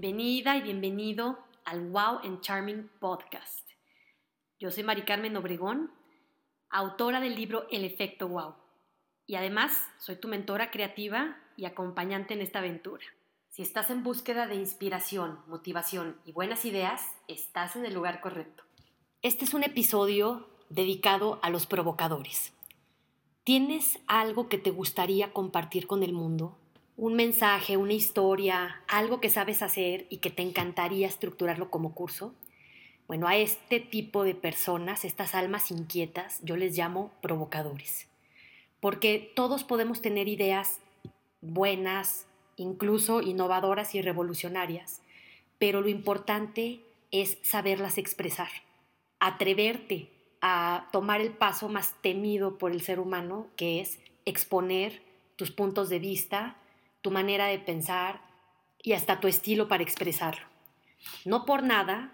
Bienvenida y bienvenido al Wow and Charming Podcast. Yo soy Mari Carmen Obregón, autora del libro El efecto Wow. Y además soy tu mentora creativa y acompañante en esta aventura. Si estás en búsqueda de inspiración, motivación y buenas ideas, estás en el lugar correcto. Este es un episodio dedicado a los provocadores. ¿Tienes algo que te gustaría compartir con el mundo? Un mensaje, una historia, algo que sabes hacer y que te encantaría estructurarlo como curso? Bueno, a este tipo de personas, estas almas inquietas, yo les llamo provocadores. Porque todos podemos tener ideas buenas, incluso innovadoras y revolucionarias, pero lo importante es saberlas expresar, atreverte a tomar el paso más temido por el ser humano, que es exponer tus puntos de vista, tu manera de pensar y hasta tu estilo para expresarlo. No por nada,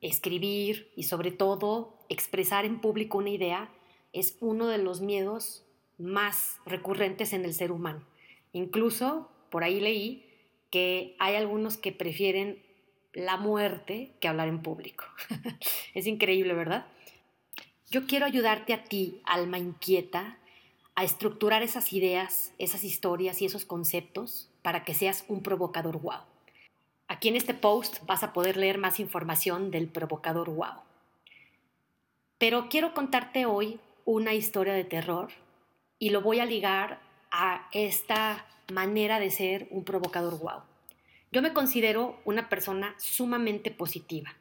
escribir y sobre todo expresar en público una idea es uno de los miedos más recurrentes en el ser humano. Incluso por ahí leí que hay algunos que prefieren la muerte que hablar en público. es increíble, ¿verdad? Yo quiero ayudarte a ti, alma inquieta, a estructurar esas ideas, esas historias y esos conceptos para que seas un provocador wow. Aquí en este post vas a poder leer más información del provocador wow. Pero quiero contarte hoy una historia de terror y lo voy a ligar a esta manera de ser un provocador wow. Yo me considero una persona sumamente positiva,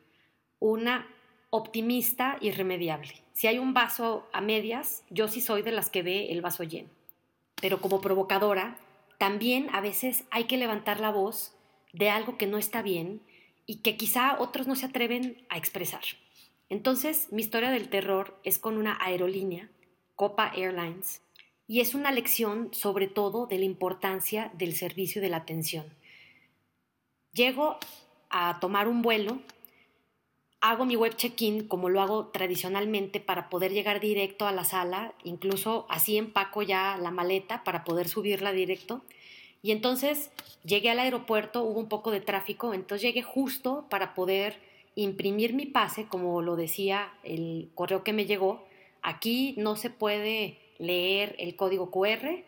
una optimista irremediable. Si hay un vaso a medias, yo sí soy de las que ve el vaso lleno. Pero como provocadora, también a veces hay que levantar la voz de algo que no está bien y que quizá otros no se atreven a expresar. Entonces, mi historia del terror es con una aerolínea, Copa Airlines, y es una lección sobre todo de la importancia del servicio de la atención. Llego a tomar un vuelo hago mi web check-in como lo hago tradicionalmente para poder llegar directo a la sala, incluso así empaco ya la maleta para poder subirla directo. Y entonces llegué al aeropuerto, hubo un poco de tráfico, entonces llegué justo para poder imprimir mi pase, como lo decía el correo que me llegó. Aquí no se puede leer el código QR,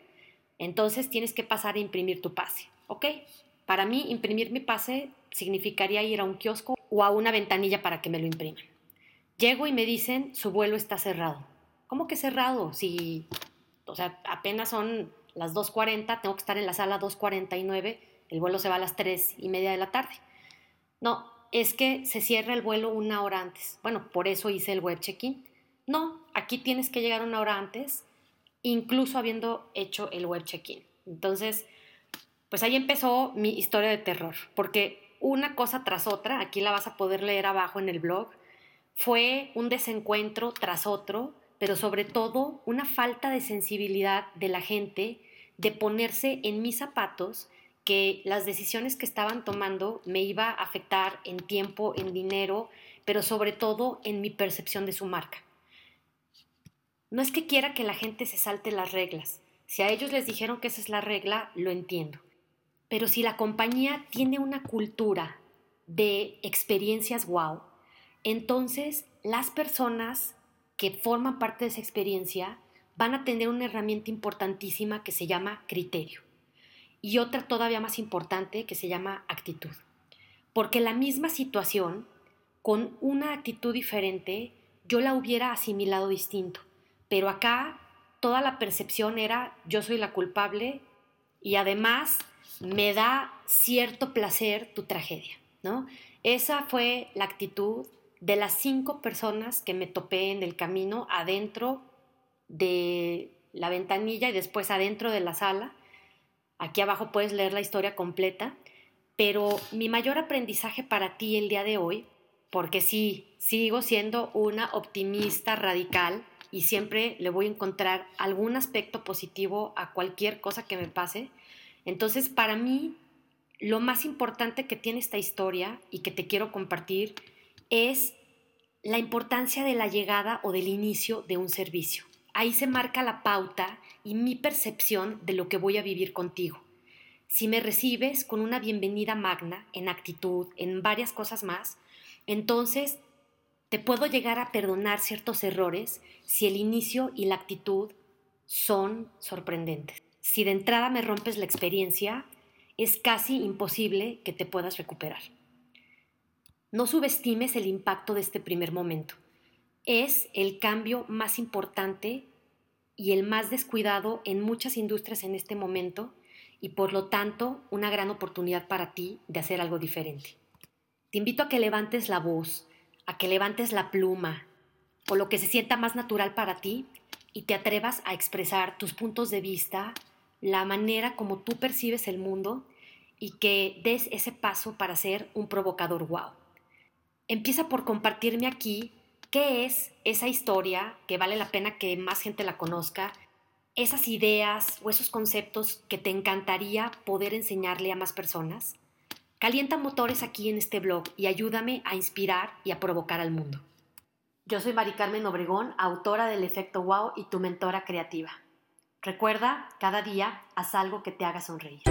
entonces tienes que pasar a imprimir tu pase, ¿ok? Para mí, imprimir mi pase significaría ir a un kiosco o a una ventanilla para que me lo impriman. Llego y me dicen, su vuelo está cerrado. ¿Cómo que cerrado? Si, o sea, apenas son las 2.40, tengo que estar en la sala 2.49, el vuelo se va a las 3 y media de la tarde. No, es que se cierra el vuelo una hora antes. Bueno, por eso hice el web check-in. No, aquí tienes que llegar una hora antes, incluso habiendo hecho el web check-in. Entonces, pues ahí empezó mi historia de terror, porque una cosa tras otra, aquí la vas a poder leer abajo en el blog, fue un desencuentro tras otro, pero sobre todo una falta de sensibilidad de la gente de ponerse en mis zapatos que las decisiones que estaban tomando me iba a afectar en tiempo, en dinero, pero sobre todo en mi percepción de su marca. No es que quiera que la gente se salte las reglas. Si a ellos les dijeron que esa es la regla, lo entiendo. Pero si la compañía tiene una cultura de experiencias wow, entonces las personas que forman parte de esa experiencia van a tener una herramienta importantísima que se llama criterio y otra todavía más importante que se llama actitud. Porque la misma situación, con una actitud diferente, yo la hubiera asimilado distinto. Pero acá toda la percepción era yo soy la culpable y además me da cierto placer tu tragedia, ¿no? Esa fue la actitud de las cinco personas que me topé en el camino adentro de la ventanilla y después adentro de la sala. Aquí abajo puedes leer la historia completa, pero mi mayor aprendizaje para ti el día de hoy, porque sí, sigo siendo una optimista radical y siempre le voy a encontrar algún aspecto positivo a cualquier cosa que me pase, entonces, para mí, lo más importante que tiene esta historia y que te quiero compartir es la importancia de la llegada o del inicio de un servicio. Ahí se marca la pauta y mi percepción de lo que voy a vivir contigo. Si me recibes con una bienvenida magna, en actitud, en varias cosas más, entonces te puedo llegar a perdonar ciertos errores si el inicio y la actitud son sorprendentes. Si de entrada me rompes la experiencia, es casi imposible que te puedas recuperar. No subestimes el impacto de este primer momento. Es el cambio más importante y el más descuidado en muchas industrias en este momento y por lo tanto una gran oportunidad para ti de hacer algo diferente. Te invito a que levantes la voz, a que levantes la pluma o lo que se sienta más natural para ti y te atrevas a expresar tus puntos de vista, la manera como tú percibes el mundo y que des ese paso para ser un provocador wow. Empieza por compartirme aquí qué es esa historia que vale la pena que más gente la conozca, esas ideas o esos conceptos que te encantaría poder enseñarle a más personas. Calienta motores aquí en este blog y ayúdame a inspirar y a provocar al mundo. Yo soy Mari Carmen Obregón, autora del Efecto Wow y tu mentora creativa. Recuerda, cada día haz algo que te haga sonreír.